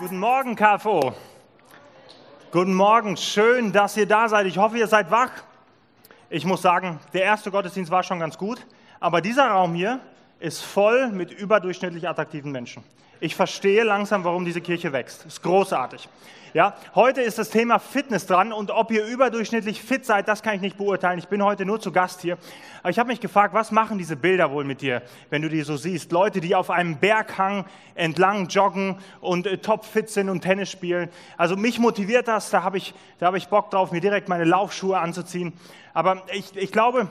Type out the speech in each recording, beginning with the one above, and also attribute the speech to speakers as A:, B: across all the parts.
A: Guten Morgen, KFO. Guten Morgen, schön, dass ihr da seid. Ich hoffe, ihr seid wach. Ich muss sagen, der erste Gottesdienst war schon ganz gut, aber dieser Raum hier ist voll mit überdurchschnittlich attraktiven Menschen. Ich verstehe langsam, warum diese Kirche wächst. Ist großartig. Ja, heute ist das Thema Fitness dran und ob ihr überdurchschnittlich fit seid, das kann ich nicht beurteilen. Ich bin heute nur zu Gast hier. Aber ich habe mich gefragt, was machen diese Bilder wohl mit dir, wenn du die so siehst? Leute, die auf einem Berghang entlang joggen und äh, topfit sind und Tennis spielen. Also mich motiviert das, da habe ich, hab ich Bock drauf, mir direkt meine Laufschuhe anzuziehen. Aber ich, ich glaube,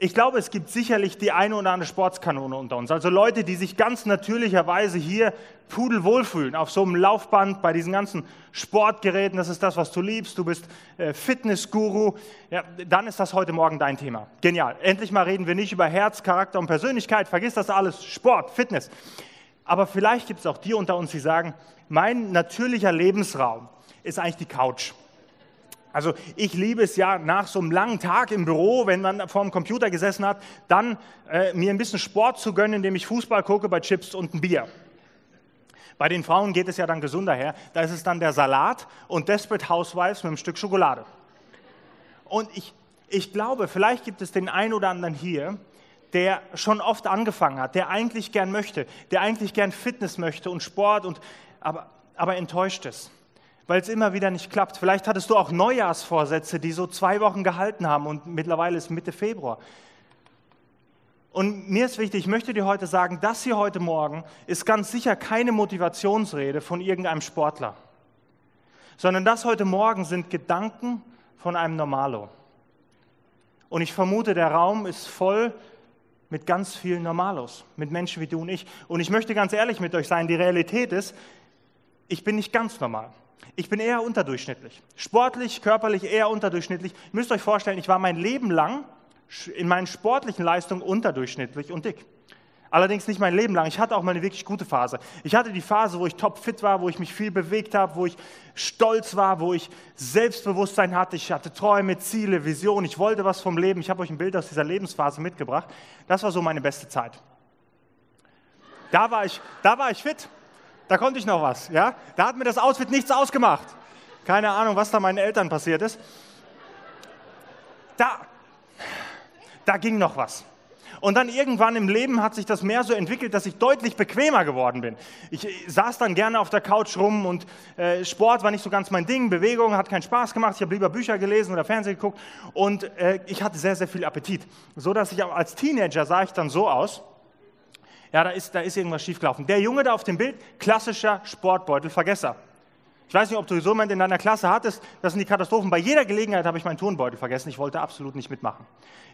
A: ich glaube, es gibt sicherlich die eine oder andere Sportskanone unter uns. Also Leute, die sich ganz natürlicherweise hier pudelwohl fühlen, auf so einem Laufband, bei diesen ganzen Sportgeräten. Das ist das, was du liebst. Du bist äh, Fitnessguru. Ja, dann ist das heute Morgen dein Thema. Genial. Endlich mal reden wir nicht über Herz, Charakter und Persönlichkeit. Vergiss das alles. Sport, Fitness. Aber vielleicht gibt es auch die unter uns, die sagen, mein natürlicher Lebensraum ist eigentlich die Couch. Also ich liebe es ja nach so einem langen Tag im Büro, wenn man vor dem Computer gesessen hat, dann äh, mir ein bisschen Sport zu gönnen, indem ich Fußball gucke bei Chips und ein Bier. Bei den Frauen geht es ja dann gesunder her. Da ist es dann der Salat und Desperate Housewives mit einem Stück Schokolade. Und ich, ich glaube, vielleicht gibt es den einen oder anderen hier, der schon oft angefangen hat, der eigentlich gern möchte, der eigentlich gern Fitness möchte und Sport, und, aber, aber enttäuscht ist weil es immer wieder nicht klappt. Vielleicht hattest du auch Neujahrsvorsätze, die so zwei Wochen gehalten haben und mittlerweile ist Mitte Februar. Und mir ist wichtig, ich möchte dir heute sagen, das hier heute Morgen ist ganz sicher keine Motivationsrede von irgendeinem Sportler, sondern das heute Morgen sind Gedanken von einem Normalo. Und ich vermute, der Raum ist voll mit ganz vielen Normalos, mit Menschen wie du und ich. Und ich möchte ganz ehrlich mit euch sein, die Realität ist, ich bin nicht ganz normal. Ich bin eher unterdurchschnittlich. Sportlich, körperlich eher unterdurchschnittlich. Ihr müsst euch vorstellen, ich war mein Leben lang in meinen sportlichen Leistungen unterdurchschnittlich und dick. Allerdings nicht mein Leben lang. Ich hatte auch mal eine wirklich gute Phase. Ich hatte die Phase, wo ich topfit war, wo ich mich viel bewegt habe, wo ich stolz war, wo ich Selbstbewusstsein hatte. Ich hatte Träume, Ziele, Visionen. Ich wollte was vom Leben. Ich habe euch ein Bild aus dieser Lebensphase mitgebracht. Das war so meine beste Zeit. Da war ich, da war ich fit. Da konnte ich noch was. Ja? Da hat mir das Outfit nichts ausgemacht. Keine Ahnung, was da meinen Eltern passiert ist. Da, da ging noch was. Und dann irgendwann im Leben hat sich das mehr so entwickelt, dass ich deutlich bequemer geworden bin. Ich saß dann gerne auf der Couch rum und äh, Sport war nicht so ganz mein Ding, Bewegung hat keinen Spaß gemacht, ich habe lieber Bücher gelesen oder Fernsehen geguckt und äh, ich hatte sehr, sehr viel Appetit. So dass ich als Teenager sah ich dann so aus, ja, da ist, da ist irgendwas schiefgelaufen. Der Junge da auf dem Bild, klassischer Sportbeutelvergesser. Ich weiß nicht, ob du so jemanden in deiner Klasse hattest, das sind die Katastrophen. Bei jeder Gelegenheit habe ich meinen Turnbeutel vergessen, ich wollte absolut nicht mitmachen.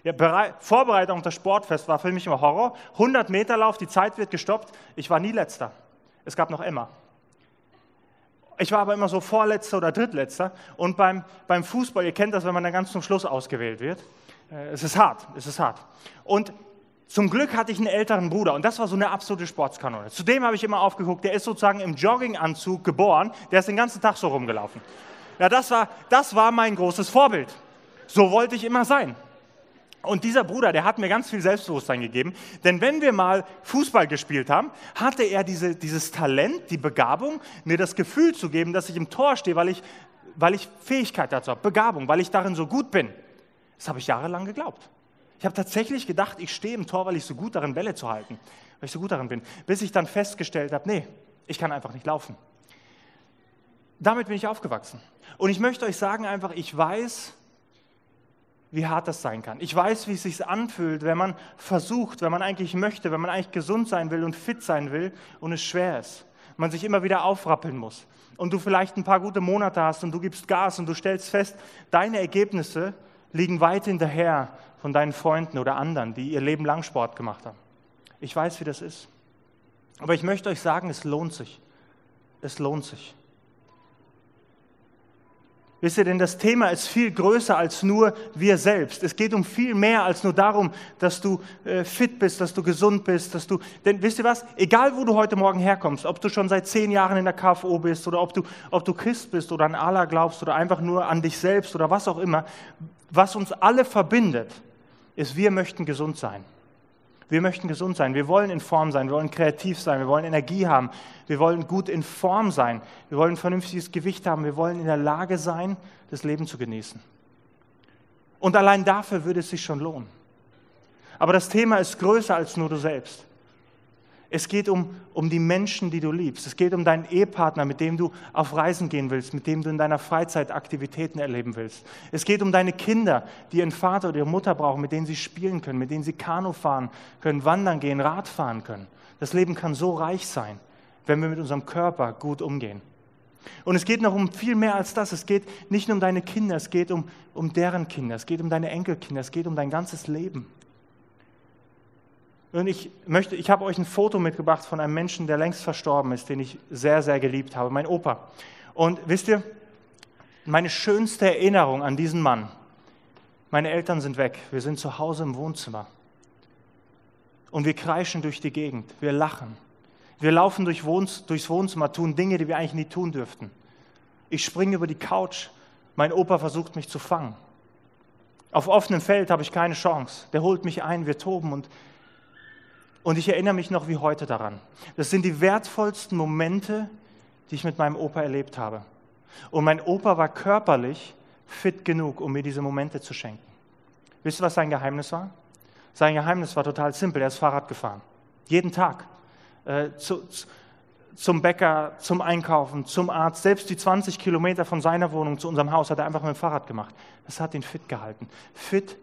A: Ja, Vorbereitung auf das Sportfest war für mich immer Horror. 100 Meter Lauf, die Zeit wird gestoppt, ich war nie Letzter. Es gab noch Emma. Ich war aber immer so Vorletzter oder Drittletzter. Und beim, beim Fußball, ihr kennt das, wenn man dann ganz zum Schluss ausgewählt wird. Äh, es ist hart, es ist hart. Und zum Glück hatte ich einen älteren Bruder und das war so eine absolute Sportskanone. Zudem habe ich immer aufgeguckt, der ist sozusagen im Jogginganzug geboren, der ist den ganzen Tag so rumgelaufen. Ja, das war, das war mein großes Vorbild. So wollte ich immer sein. Und dieser Bruder, der hat mir ganz viel Selbstbewusstsein gegeben, denn wenn wir mal Fußball gespielt haben, hatte er diese, dieses Talent, die Begabung, mir das Gefühl zu geben, dass ich im Tor stehe, weil ich, weil ich Fähigkeit dazu habe, Begabung, weil ich darin so gut bin. Das habe ich jahrelang geglaubt. Ich habe tatsächlich gedacht, ich stehe im Tor, weil ich so gut darin Bälle zu halten, weil ich so gut darin bin, bis ich dann festgestellt habe, nee, ich kann einfach nicht laufen. Damit bin ich aufgewachsen. Und ich möchte euch sagen einfach, ich weiß, wie hart das sein kann. Ich weiß, wie es sich anfühlt, wenn man versucht, wenn man eigentlich möchte, wenn man eigentlich gesund sein will und fit sein will und es schwer ist. Man sich immer wieder aufrappeln muss. Und du vielleicht ein paar gute Monate hast und du gibst Gas und du stellst fest, deine Ergebnisse liegen weit hinterher von deinen Freunden oder anderen, die ihr Leben lang Sport gemacht haben. Ich weiß, wie das ist. Aber ich möchte euch sagen, es lohnt sich. Es lohnt sich. Wisst ihr, denn das Thema ist viel größer als nur wir selbst. Es geht um viel mehr als nur darum, dass du äh, fit bist, dass du gesund bist, dass du, denn wisst ihr was? Egal, wo du heute Morgen herkommst, ob du schon seit zehn Jahren in der KFO bist oder ob du, ob du Christ bist oder an Allah glaubst oder einfach nur an dich selbst oder was auch immer, was uns alle verbindet, ist, wir möchten gesund sein. Wir möchten gesund sein. Wir wollen in Form sein. Wir wollen kreativ sein. Wir wollen Energie haben. Wir wollen gut in Form sein. Wir wollen vernünftiges Gewicht haben. Wir wollen in der Lage sein, das Leben zu genießen. Und allein dafür würde es sich schon lohnen. Aber das Thema ist größer als nur du selbst. Es geht um, um die Menschen, die du liebst. Es geht um deinen Ehepartner, mit dem du auf Reisen gehen willst, mit dem du in deiner Freizeit Aktivitäten erleben willst. Es geht um deine Kinder, die ihren Vater oder ihre Mutter brauchen, mit denen sie spielen können, mit denen sie Kanu fahren können, wandern gehen, Rad fahren können. Das Leben kann so reich sein, wenn wir mit unserem Körper gut umgehen. Und es geht noch um viel mehr als das. Es geht nicht nur um deine Kinder, es geht um, um deren Kinder, es geht um deine Enkelkinder, es geht um dein ganzes Leben. Und ich möchte, ich habe euch ein Foto mitgebracht von einem Menschen, der längst verstorben ist, den ich sehr, sehr geliebt habe, mein Opa. Und wisst ihr, meine schönste Erinnerung an diesen Mann, meine Eltern sind weg, wir sind zu Hause im Wohnzimmer. Und wir kreischen durch die Gegend, wir lachen. Wir laufen durch Wohns durchs Wohnzimmer, tun Dinge, die wir eigentlich nie tun dürften. Ich springe über die Couch, mein Opa versucht mich zu fangen. Auf offenem Feld habe ich keine Chance. Der holt mich ein, wir toben und und ich erinnere mich noch wie heute daran. Das sind die wertvollsten Momente, die ich mit meinem Opa erlebt habe. Und mein Opa war körperlich fit genug, um mir diese Momente zu schenken. Wisst ihr, was sein Geheimnis war? Sein Geheimnis war total simpel. Er ist Fahrrad gefahren. Jeden Tag. Äh, zu, zum Bäcker, zum Einkaufen, zum Arzt. Selbst die 20 Kilometer von seiner Wohnung zu unserem Haus hat er einfach mit dem Fahrrad gemacht. Das hat ihn fit gehalten. Fit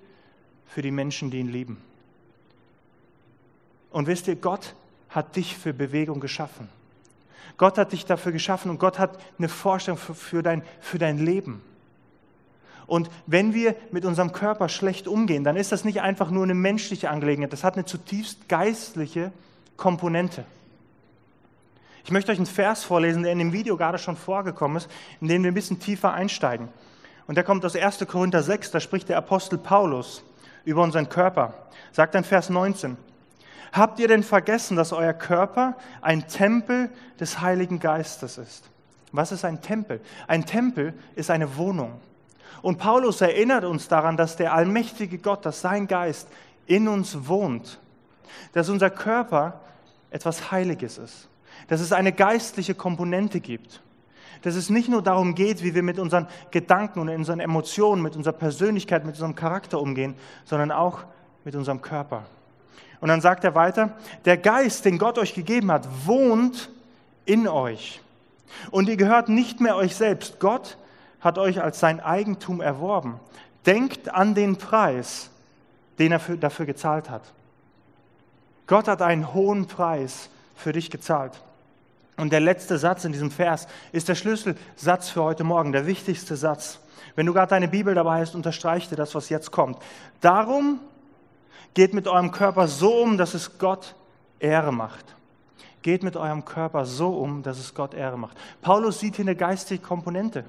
A: für die Menschen, die ihn lieben. Und wisst ihr, Gott hat dich für Bewegung geschaffen. Gott hat dich dafür geschaffen und Gott hat eine Vorstellung für, für, dein, für dein Leben. Und wenn wir mit unserem Körper schlecht umgehen, dann ist das nicht einfach nur eine menschliche Angelegenheit, das hat eine zutiefst geistliche Komponente. Ich möchte euch einen Vers vorlesen, der in dem Video gerade schon vorgekommen ist, in dem wir ein bisschen tiefer einsteigen. Und der kommt aus 1. Korinther 6, da spricht der Apostel Paulus über unseren Körper. Sagt dann Vers 19, Habt ihr denn vergessen, dass euer Körper ein Tempel des Heiligen Geistes ist? Was ist ein Tempel? Ein Tempel ist eine Wohnung. Und Paulus erinnert uns daran, dass der allmächtige Gott, dass sein Geist in uns wohnt, dass unser Körper etwas Heiliges ist, dass es eine geistliche Komponente gibt, dass es nicht nur darum geht, wie wir mit unseren Gedanken und unseren Emotionen, mit unserer Persönlichkeit, mit unserem Charakter umgehen, sondern auch mit unserem Körper. Und dann sagt er weiter, der Geist, den Gott euch gegeben hat, wohnt in euch. Und ihr gehört nicht mehr euch selbst. Gott hat euch als sein Eigentum erworben. Denkt an den Preis, den er für, dafür gezahlt hat. Gott hat einen hohen Preis für dich gezahlt. Und der letzte Satz in diesem Vers ist der Schlüsselsatz für heute Morgen, der wichtigste Satz. Wenn du gerade deine Bibel dabei hast, unterstreich dir das, was jetzt kommt. Darum Geht mit eurem Körper so um, dass es Gott Ehre macht. Geht mit eurem Körper so um, dass es Gott Ehre macht. Paulus sieht hier eine geistige Komponente.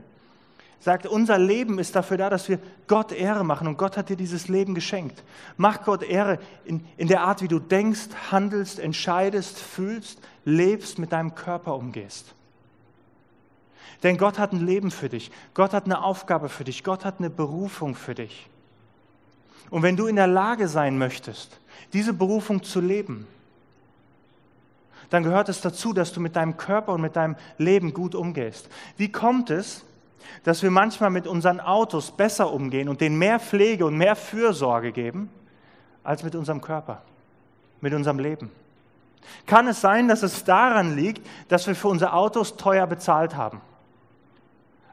A: Sagt, unser Leben ist dafür da, dass wir Gott Ehre machen und Gott hat dir dieses Leben geschenkt. Mach Gott Ehre in, in der Art, wie du denkst, handelst, entscheidest, fühlst, lebst, mit deinem Körper umgehst. Denn Gott hat ein Leben für dich. Gott hat eine Aufgabe für dich. Gott hat eine Berufung für dich. Und wenn du in der Lage sein möchtest, diese Berufung zu leben, dann gehört es dazu, dass du mit deinem Körper und mit deinem Leben gut umgehst. Wie kommt es, dass wir manchmal mit unseren Autos besser umgehen und denen mehr Pflege und mehr Fürsorge geben, als mit unserem Körper, mit unserem Leben? Kann es sein, dass es daran liegt, dass wir für unsere Autos teuer bezahlt haben?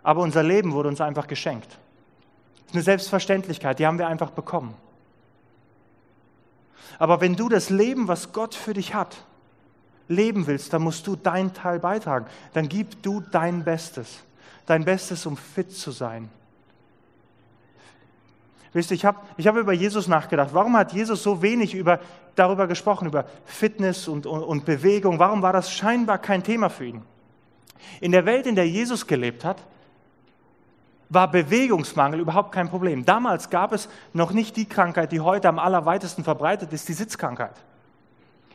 A: Aber unser Leben wurde uns einfach geschenkt ist eine Selbstverständlichkeit, die haben wir einfach bekommen. Aber wenn du das Leben, was Gott für dich hat, leben willst, dann musst du deinen Teil beitragen. Dann gib du dein Bestes. Dein Bestes, um fit zu sein. Wisst ihr, ich habe ich hab über Jesus nachgedacht. Warum hat Jesus so wenig über, darüber gesprochen, über Fitness und, und, und Bewegung? Warum war das scheinbar kein Thema für ihn? In der Welt, in der Jesus gelebt hat, war Bewegungsmangel überhaupt kein Problem. Damals gab es noch nicht die Krankheit, die heute am allerweitesten verbreitet ist, die Sitzkrankheit.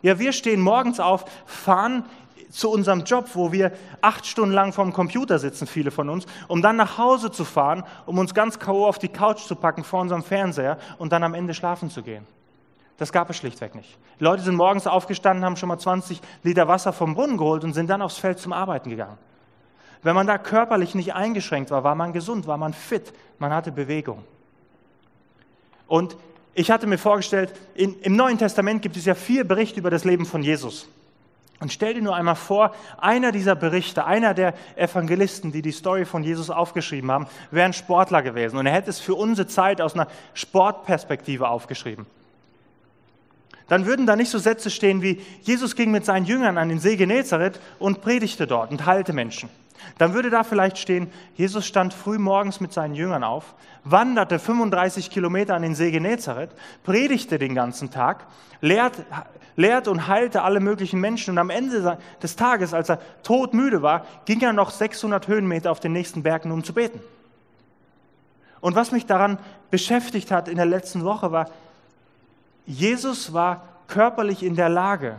A: Ja, wir stehen morgens auf, fahren zu unserem Job, wo wir acht Stunden lang vorm Computer sitzen, viele von uns, um dann nach Hause zu fahren, um uns ganz K.O. auf die Couch zu packen vor unserem Fernseher und dann am Ende schlafen zu gehen. Das gab es schlichtweg nicht. Die Leute sind morgens aufgestanden, haben schon mal 20 Liter Wasser vom Brunnen geholt und sind dann aufs Feld zum Arbeiten gegangen. Wenn man da körperlich nicht eingeschränkt war, war man gesund, war man fit, man hatte Bewegung. Und ich hatte mir vorgestellt, in, im Neuen Testament gibt es ja vier Berichte über das Leben von Jesus. Und stell dir nur einmal vor, einer dieser Berichte, einer der Evangelisten, die die Story von Jesus aufgeschrieben haben, wäre ein Sportler gewesen. Und er hätte es für unsere Zeit aus einer Sportperspektive aufgeschrieben. Dann würden da nicht so Sätze stehen wie, Jesus ging mit seinen Jüngern an den See Genezareth und predigte dort und heilte Menschen. Dann würde da vielleicht stehen, Jesus stand früh morgens mit seinen Jüngern auf, wanderte 35 Kilometer an den See Genezareth, predigte den ganzen Tag, lehrt, lehrt und heilte alle möglichen Menschen. Und am Ende des Tages, als er todmüde war, ging er noch 600 Höhenmeter auf den nächsten Bergen, um zu beten. Und was mich daran beschäftigt hat in der letzten Woche war, Jesus war körperlich in der Lage,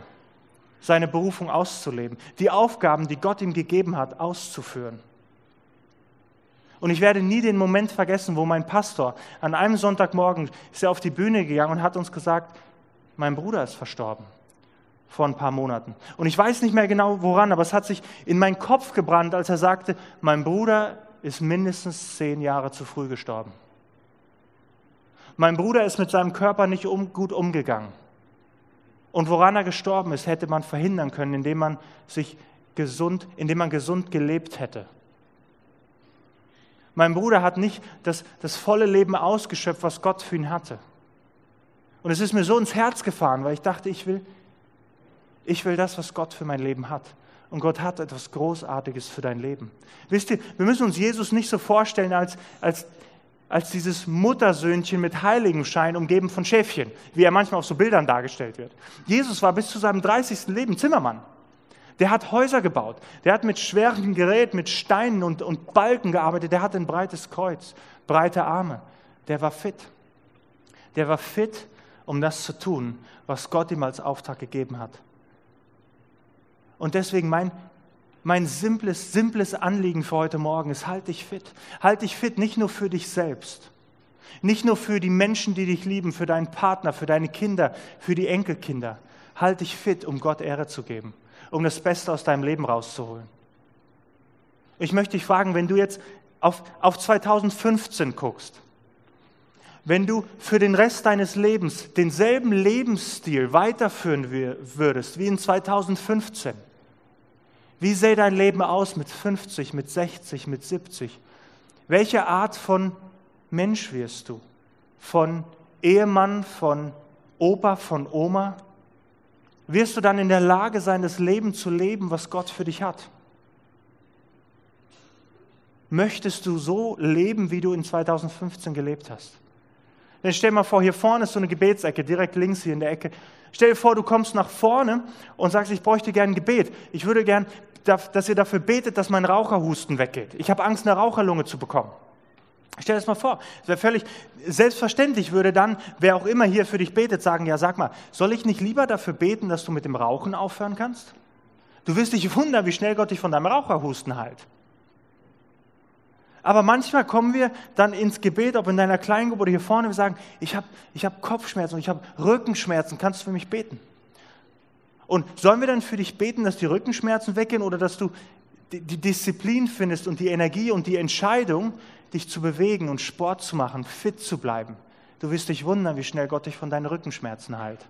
A: seine Berufung auszuleben, die Aufgaben, die Gott ihm gegeben hat, auszuführen. Und ich werde nie den Moment vergessen, wo mein Pastor an einem Sonntagmorgen ist er auf die Bühne gegangen und hat uns gesagt, mein Bruder ist verstorben vor ein paar Monaten. Und ich weiß nicht mehr genau woran, aber es hat sich in meinen Kopf gebrannt, als er sagte, mein Bruder ist mindestens zehn Jahre zu früh gestorben. Mein Bruder ist mit seinem Körper nicht um, gut umgegangen. Und woran er gestorben ist, hätte man verhindern können, indem man sich gesund, indem man gesund gelebt hätte. Mein Bruder hat nicht das, das volle Leben ausgeschöpft, was Gott für ihn hatte. Und es ist mir so ins Herz gefahren, weil ich dachte, ich will, ich will das, was Gott für mein Leben hat. Und Gott hat etwas Großartiges für dein Leben. Wisst ihr, wir müssen uns Jesus nicht so vorstellen als, als als dieses Muttersöhnchen mit Heiligenschein umgeben von Schäfchen, wie er manchmal auf so Bildern dargestellt wird. Jesus war bis zu seinem 30. Leben Zimmermann. Der hat Häuser gebaut. Der hat mit schwerem Gerät, mit Steinen und, und Balken gearbeitet. Der hatte ein breites Kreuz, breite Arme. Der war fit. Der war fit, um das zu tun, was Gott ihm als Auftrag gegeben hat. Und deswegen mein mein simples, simples Anliegen für heute Morgen ist, halt dich fit. Halt dich fit, nicht nur für dich selbst, nicht nur für die Menschen, die dich lieben, für deinen Partner, für deine Kinder, für die Enkelkinder. Halt dich fit, um Gott Ehre zu geben, um das Beste aus deinem Leben rauszuholen. Ich möchte dich fragen, wenn du jetzt auf, auf 2015 guckst, wenn du für den Rest deines Lebens denselben Lebensstil weiterführen würdest wie in 2015, wie sähe dein Leben aus mit 50, mit 60, mit 70? Welche Art von Mensch wirst du? Von Ehemann, von Opa, von Oma? Wirst du dann in der Lage sein, das Leben zu leben, was Gott für dich hat? Möchtest du so leben, wie du in 2015 gelebt hast? Dann stell mal vor, hier vorne ist so eine Gebetsecke, direkt links hier in der Ecke. Stell dir vor, du kommst nach vorne und sagst, ich bräuchte gern ein Gebet. Ich würde gern, dass ihr dafür betet, dass mein Raucherhusten weggeht. Ich habe Angst, eine Raucherlunge zu bekommen. Stell dir das mal vor. Es wäre völlig selbstverständlich, würde dann, wer auch immer hier für dich betet, sagen, ja sag mal, soll ich nicht lieber dafür beten, dass du mit dem Rauchen aufhören kannst? Du wirst dich wundern, wie schnell Gott dich von deinem Raucherhusten heilt. Aber manchmal kommen wir dann ins Gebet, ob in deiner Kleingruppe oder hier vorne, wir sagen, ich habe ich hab Kopfschmerzen, ich habe Rückenschmerzen, kannst du für mich beten? Und sollen wir dann für dich beten, dass die Rückenschmerzen weggehen oder dass du die Disziplin findest und die Energie und die Entscheidung, dich zu bewegen und Sport zu machen, fit zu bleiben? Du wirst dich wundern, wie schnell Gott dich von deinen Rückenschmerzen heilt.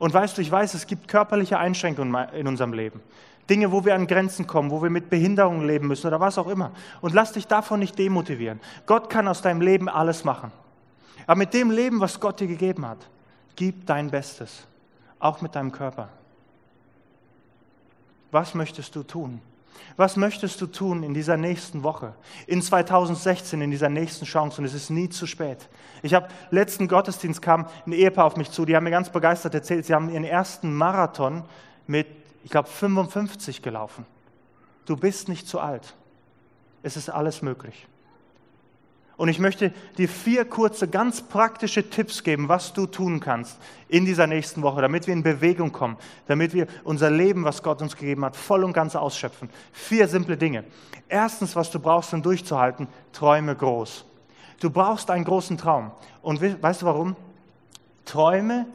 A: Und weißt du, ich weiß, es gibt körperliche Einschränkungen in unserem Leben. Dinge, wo wir an Grenzen kommen, wo wir mit Behinderungen leben müssen oder was auch immer. Und lass dich davon nicht demotivieren. Gott kann aus deinem Leben alles machen. Aber mit dem Leben, was Gott dir gegeben hat, gib dein Bestes, auch mit deinem Körper. Was möchtest du tun? Was möchtest du tun in dieser nächsten Woche, in 2016, in dieser nächsten Chance? Und es ist nie zu spät. Ich habe letzten Gottesdienst kam ein Ehepaar auf mich zu, die haben mir ganz begeistert erzählt, sie haben ihren ersten Marathon mit ich glaube, 55 gelaufen. Du bist nicht zu alt. Es ist alles möglich. Und ich möchte dir vier kurze, ganz praktische Tipps geben, was du tun kannst in dieser nächsten Woche, damit wir in Bewegung kommen, damit wir unser Leben, was Gott uns gegeben hat, voll und ganz ausschöpfen. Vier simple Dinge. Erstens, was du brauchst, um durchzuhalten, träume groß. Du brauchst einen großen Traum. Und weißt du warum? Träume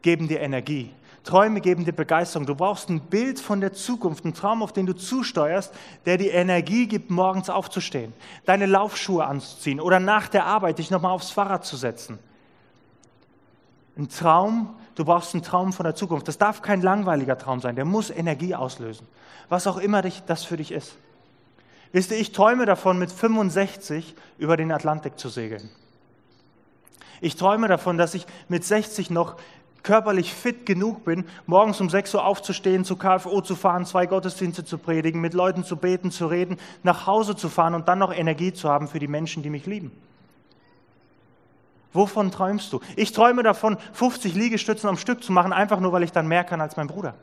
A: geben dir Energie. Träume geben dir Begeisterung. Du brauchst ein Bild von der Zukunft, einen Traum, auf den du zusteuerst, der dir Energie gibt, morgens aufzustehen, deine Laufschuhe anzuziehen oder nach der Arbeit dich nochmal aufs Fahrrad zu setzen. Ein Traum, du brauchst einen Traum von der Zukunft. Das darf kein langweiliger Traum sein, der muss Energie auslösen. Was auch immer das für dich ist. Wisst ihr, ich träume davon, mit 65 über den Atlantik zu segeln. Ich träume davon, dass ich mit 60 noch körperlich fit genug bin, morgens um 6 Uhr aufzustehen, zu KFO zu fahren, zwei Gottesdienste zu predigen, mit Leuten zu beten, zu reden, nach Hause zu fahren und dann noch Energie zu haben für die Menschen, die mich lieben. Wovon träumst du? Ich träume davon, 50 Liegestützen am Stück zu machen, einfach nur, weil ich dann mehr kann als mein Bruder.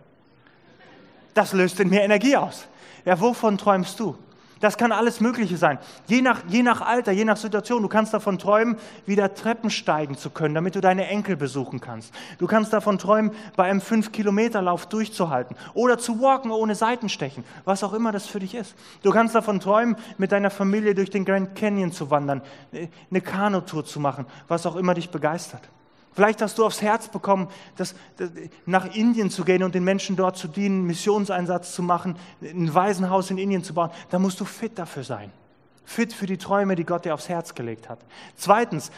A: Das löst in mir Energie aus. Ja, wovon träumst du? Das kann alles Mögliche sein. Je nach, je nach Alter, je nach Situation. Du kannst davon träumen, wieder Treppen steigen zu können, damit du deine Enkel besuchen kannst. Du kannst davon träumen, bei einem 5-Kilometer-Lauf durchzuhalten oder zu walken ohne Seitenstechen, was auch immer das für dich ist. Du kannst davon träumen, mit deiner Familie durch den Grand Canyon zu wandern, eine Kanutour zu machen, was auch immer dich begeistert. Vielleicht hast du aufs Herz bekommen, dass, nach Indien zu gehen und den Menschen dort zu dienen, Missionseinsatz zu machen, ein Waisenhaus in Indien zu bauen. Da musst du fit dafür sein. Fit für die Träume, die Gott dir aufs Herz gelegt hat. Zweitens,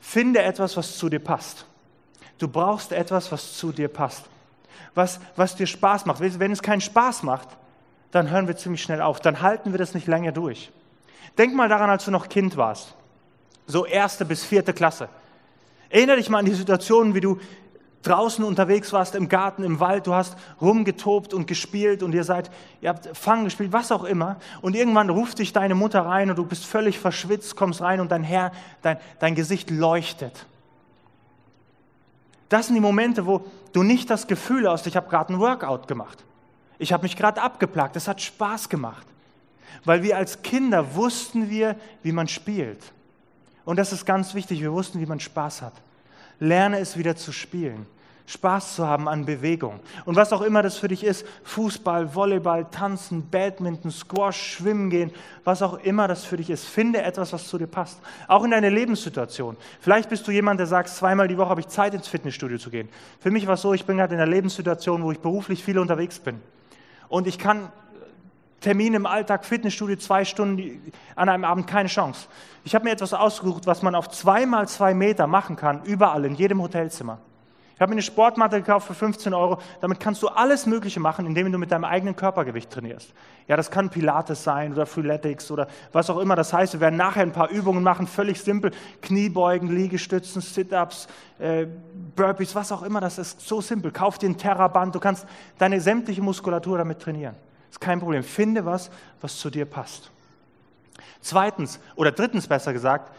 A: finde etwas, was zu dir passt. Du brauchst etwas, was zu dir passt. Was, was dir Spaß macht. Wenn es keinen Spaß macht, dann hören wir ziemlich schnell auf. Dann halten wir das nicht länger durch. Denk mal daran, als du noch Kind warst. So erste bis vierte Klasse. Erinnere dich mal an die Situation, wie du draußen unterwegs warst, im Garten, im Wald, du hast rumgetobt und gespielt und ihr seid, ihr habt Fangen gespielt, was auch immer. Und irgendwann ruft dich deine Mutter rein und du bist völlig verschwitzt, kommst rein und dein Herr, dein, dein Gesicht leuchtet. Das sind die Momente, wo du nicht das Gefühl hast, ich habe gerade ein Workout gemacht. Ich habe mich gerade abgeplagt, es hat Spaß gemacht. Weil wir als Kinder wussten wir, wie man spielt. Und das ist ganz wichtig, wir wussten, wie man Spaß hat. Lerne es wieder zu spielen. Spaß zu haben an Bewegung. Und was auch immer das für dich ist, Fußball, Volleyball, Tanzen, Badminton, Squash, Schwimmen gehen, was auch immer das für dich ist, finde etwas, was zu dir passt. Auch in deiner Lebenssituation. Vielleicht bist du jemand, der sagt, zweimal die Woche habe ich Zeit, ins Fitnessstudio zu gehen. Für mich war es so, ich bin gerade in einer Lebenssituation, wo ich beruflich viel unterwegs bin. Und ich kann Termin im Alltag, Fitnessstudio, zwei Stunden an einem Abend, keine Chance. Ich habe mir etwas ausgesucht, was man auf zwei mal zwei Meter machen kann, überall, in jedem Hotelzimmer. Ich habe mir eine Sportmatte gekauft für 15 Euro. Damit kannst du alles Mögliche machen, indem du mit deinem eigenen Körpergewicht trainierst. Ja, das kann Pilates sein oder Freeletics oder was auch immer das heißt. Wir werden nachher ein paar Übungen machen, völlig simpel. Kniebeugen, Liegestützen, Sit-Ups, äh, Burpees, was auch immer. Das ist so simpel. Kauf dir ein Terraband. Du kannst deine sämtliche Muskulatur damit trainieren. Ist kein Problem. Finde was, was zu dir passt. Zweitens oder drittens besser gesagt,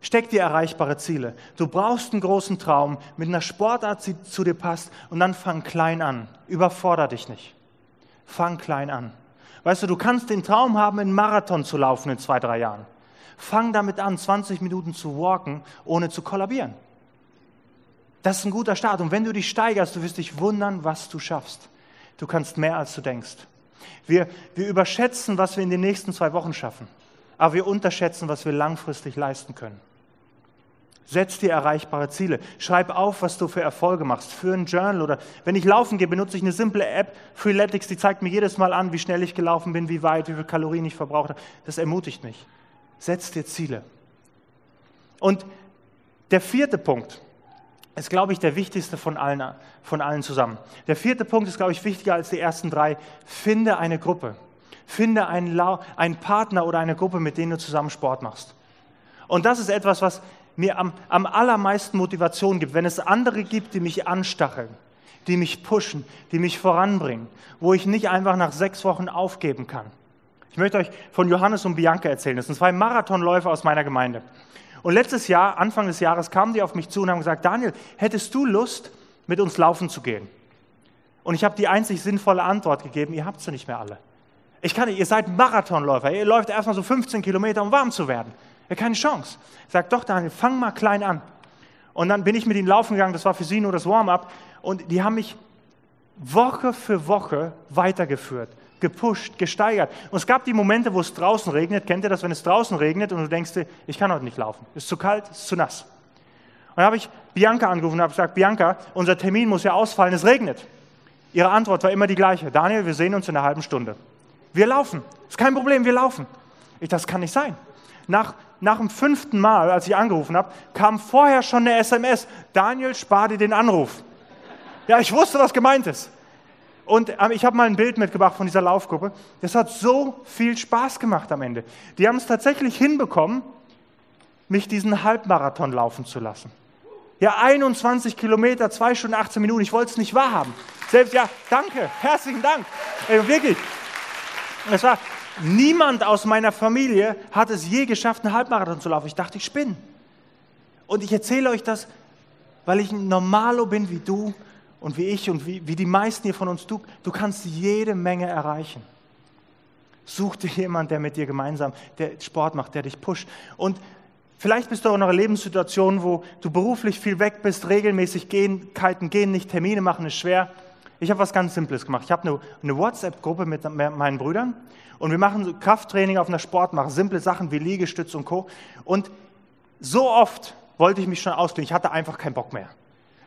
A: steck dir erreichbare Ziele. Du brauchst einen großen Traum mit einer Sportart, die zu dir passt und dann fang klein an. Überforder dich nicht. Fang klein an. Weißt du, du kannst den Traum haben, einen Marathon zu laufen in zwei, drei Jahren. Fang damit an, 20 Minuten zu walken, ohne zu kollabieren. Das ist ein guter Start. Und wenn du dich steigerst, du wirst dich wundern, was du schaffst. Du kannst mehr, als du denkst. Wir, wir überschätzen, was wir in den nächsten zwei Wochen schaffen, aber wir unterschätzen, was wir langfristig leisten können. Setz dir erreichbare Ziele. Schreib auf, was du für Erfolge machst. Für ein Journal oder wenn ich laufen gehe, benutze ich eine simple App, Freeletics, die zeigt mir jedes Mal an, wie schnell ich gelaufen bin, wie weit, wie viele Kalorien ich verbraucht habe. Das ermutigt mich. Setz dir Ziele. Und der vierte Punkt, ist, glaube ich, der wichtigste von allen, von allen zusammen. Der vierte Punkt ist, glaube ich, wichtiger als die ersten drei. Finde eine Gruppe. Finde einen, einen Partner oder eine Gruppe, mit denen du zusammen Sport machst. Und das ist etwas, was mir am, am allermeisten Motivation gibt, wenn es andere gibt, die mich anstacheln, die mich pushen, die mich voranbringen, wo ich nicht einfach nach sechs Wochen aufgeben kann. Ich möchte euch von Johannes und Bianca erzählen. Das sind zwei Marathonläufer aus meiner Gemeinde. Und letztes Jahr, Anfang des Jahres, kamen die auf mich zu und haben gesagt, Daniel, hättest du Lust, mit uns laufen zu gehen? Und ich habe die einzig sinnvolle Antwort gegeben, ihr habt sie nicht mehr alle. Ich kann nicht, ihr seid Marathonläufer, ihr läuft erstmal so 15 Kilometer, um warm zu werden. Ja, keine Chance. Sage, doch Daniel, fang mal klein an. Und dann bin ich mit ihnen laufen gegangen, das war für sie nur das Warm-up. Und die haben mich Woche für Woche weitergeführt gepusht, gesteigert. Und es gab die Momente, wo es draußen regnet. Kennt ihr das, wenn es draußen regnet und du denkst ich kann heute nicht laufen. Ist zu kalt, ist zu nass. Und dann habe ich Bianca angerufen und habe gesagt, Bianca, unser Termin muss ja ausfallen, es regnet. Ihre Antwort war immer die gleiche. Daniel, wir sehen uns in einer halben Stunde. Wir laufen. Ist kein Problem, wir laufen. Ich, das kann nicht sein. Nach, nach dem fünften Mal, als ich angerufen habe, kam vorher schon eine SMS. Daniel, spar dir den Anruf. Ja, ich wusste, was gemeint ist. Und ähm, ich habe mal ein Bild mitgebracht von dieser Laufgruppe. Das hat so viel Spaß gemacht am Ende. Die haben es tatsächlich hinbekommen, mich diesen Halbmarathon laufen zu lassen. Ja, 21 Kilometer, 2 Stunden 18 Minuten. Ich wollte es nicht wahrhaben. Selbst, ja, danke, herzlichen Dank. Ey, wirklich. Es war, niemand aus meiner Familie hat es je geschafft, einen Halbmarathon zu laufen. Ich dachte, ich spinne. Und ich erzähle euch das, weil ich ein Normalo bin wie du und wie ich und wie, wie die meisten hier von uns. Du, du kannst jede Menge erreichen. Such dir jemanden, der mit dir gemeinsam der Sport macht, der dich pusht. Und Vielleicht bist du auch in einer Lebenssituation, wo du beruflich viel weg bist, regelmäßig Gehkeiten gehen, nicht Termine machen, ist schwer. Ich habe was ganz Simples gemacht. Ich habe eine, eine WhatsApp-Gruppe mit meinen Brüdern und wir machen Krafttraining auf einer Sportmache, simple Sachen wie Liegestütz und Co. Und so oft wollte ich mich schon ausklingen, ich hatte einfach keinen Bock mehr.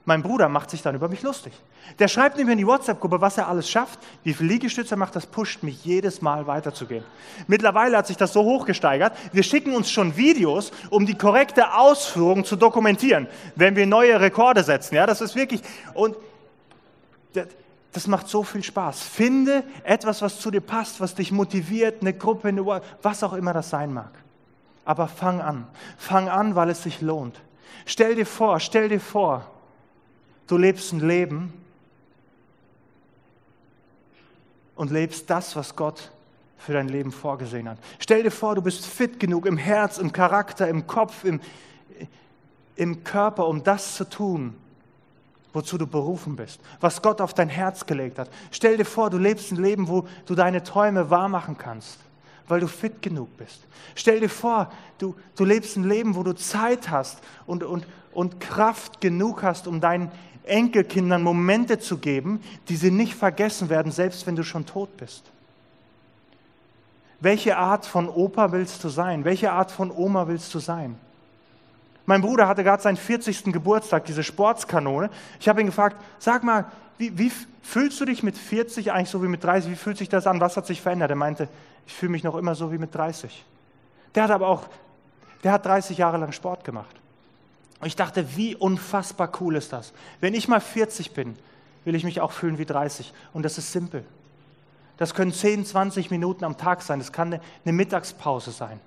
A: Mein Bruder macht sich dann über mich lustig. Der schreibt mir in die WhatsApp-Gruppe, was er alles schafft, wie viel Liegestütze er macht, das pusht mich jedes Mal weiterzugehen. Mittlerweile hat sich das so hochgesteigert, wir schicken uns schon Videos, um die korrekte Ausführung zu dokumentieren, wenn wir neue Rekorde setzen. Ja, das ist wirklich, und das macht so viel Spaß. Finde etwas, was zu dir passt, was dich motiviert, eine Gruppe, eine, was auch immer das sein mag. Aber fang an. Fang an, weil es sich lohnt. Stell dir vor, stell dir vor, Du lebst ein Leben und lebst das, was Gott für dein Leben vorgesehen hat. Stell dir vor, du bist fit genug im Herz, im Charakter, im Kopf, im, im Körper, um das zu tun, wozu du berufen bist, was Gott auf dein Herz gelegt hat. Stell dir vor, du lebst ein Leben, wo du deine Träume wahrmachen kannst, weil du fit genug bist. Stell dir vor, du, du lebst ein Leben, wo du Zeit hast und, und, und Kraft genug hast, um deinen Enkelkindern Momente zu geben, die sie nicht vergessen werden, selbst wenn du schon tot bist. Welche Art von Opa willst du sein? Welche Art von Oma willst du sein? Mein Bruder hatte gerade seinen 40. Geburtstag, diese Sportskanone. Ich habe ihn gefragt, sag mal, wie, wie, fühlst du dich mit 40 eigentlich so wie mit 30? Wie fühlt sich das an? Was hat sich verändert? Er meinte, ich fühle mich noch immer so wie mit 30. Der hat aber auch, der hat 30 Jahre lang Sport gemacht. Und ich dachte, wie unfassbar cool ist das. Wenn ich mal 40 bin, will ich mich auch fühlen wie 30. Und das ist simpel. Das können 10, 20 Minuten am Tag sein. Das kann eine Mittagspause sein.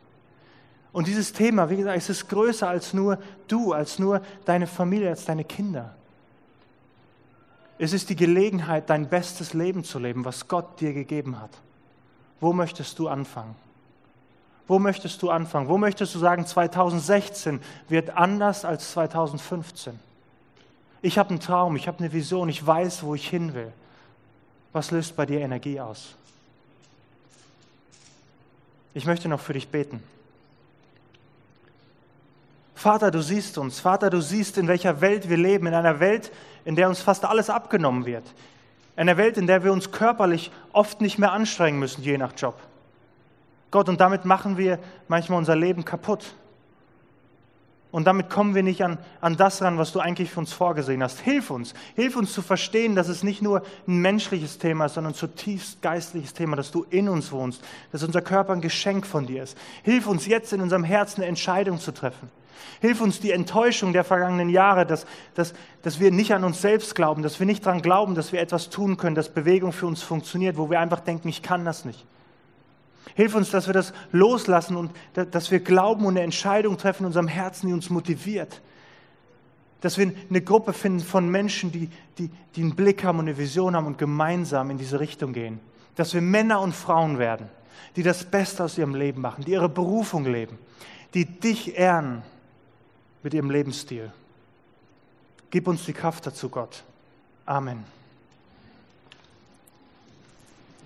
A: Und dieses Thema, wie gesagt, es ist größer als nur du, als nur deine Familie, als deine Kinder. Es ist die Gelegenheit, dein bestes Leben zu leben, was Gott dir gegeben hat. Wo möchtest du anfangen? Wo möchtest du anfangen? Wo möchtest du sagen, 2016 wird anders als 2015? Ich habe einen Traum, ich habe eine Vision, ich weiß, wo ich hin will. Was löst bei dir Energie aus? Ich möchte noch für dich beten. Vater, du siehst uns. Vater, du siehst, in welcher Welt wir leben. In einer Welt, in der uns fast alles abgenommen wird. In einer Welt, in der wir uns körperlich oft nicht mehr anstrengen müssen, je nach Job. Gott, und damit machen wir manchmal unser Leben kaputt. Und damit kommen wir nicht an, an das ran, was du eigentlich für uns vorgesehen hast. Hilf uns. Hilf uns zu verstehen, dass es nicht nur ein menschliches Thema ist, sondern ein zutiefst geistliches Thema, dass du in uns wohnst, dass unser Körper ein Geschenk von dir ist. Hilf uns jetzt in unserem Herzen eine Entscheidung zu treffen. Hilf uns die Enttäuschung der vergangenen Jahre, dass, dass, dass wir nicht an uns selbst glauben, dass wir nicht daran glauben, dass wir etwas tun können, dass Bewegung für uns funktioniert, wo wir einfach denken, ich kann das nicht. Hilf uns, dass wir das loslassen und dass wir glauben und eine Entscheidung treffen in unserem Herzen, die uns motiviert. Dass wir eine Gruppe finden von Menschen, die, die, die einen Blick haben und eine Vision haben und gemeinsam in diese Richtung gehen. Dass wir Männer und Frauen werden, die das Beste aus ihrem Leben machen, die ihre Berufung leben, die dich ehren mit ihrem Lebensstil. Gib uns die Kraft dazu, Gott. Amen.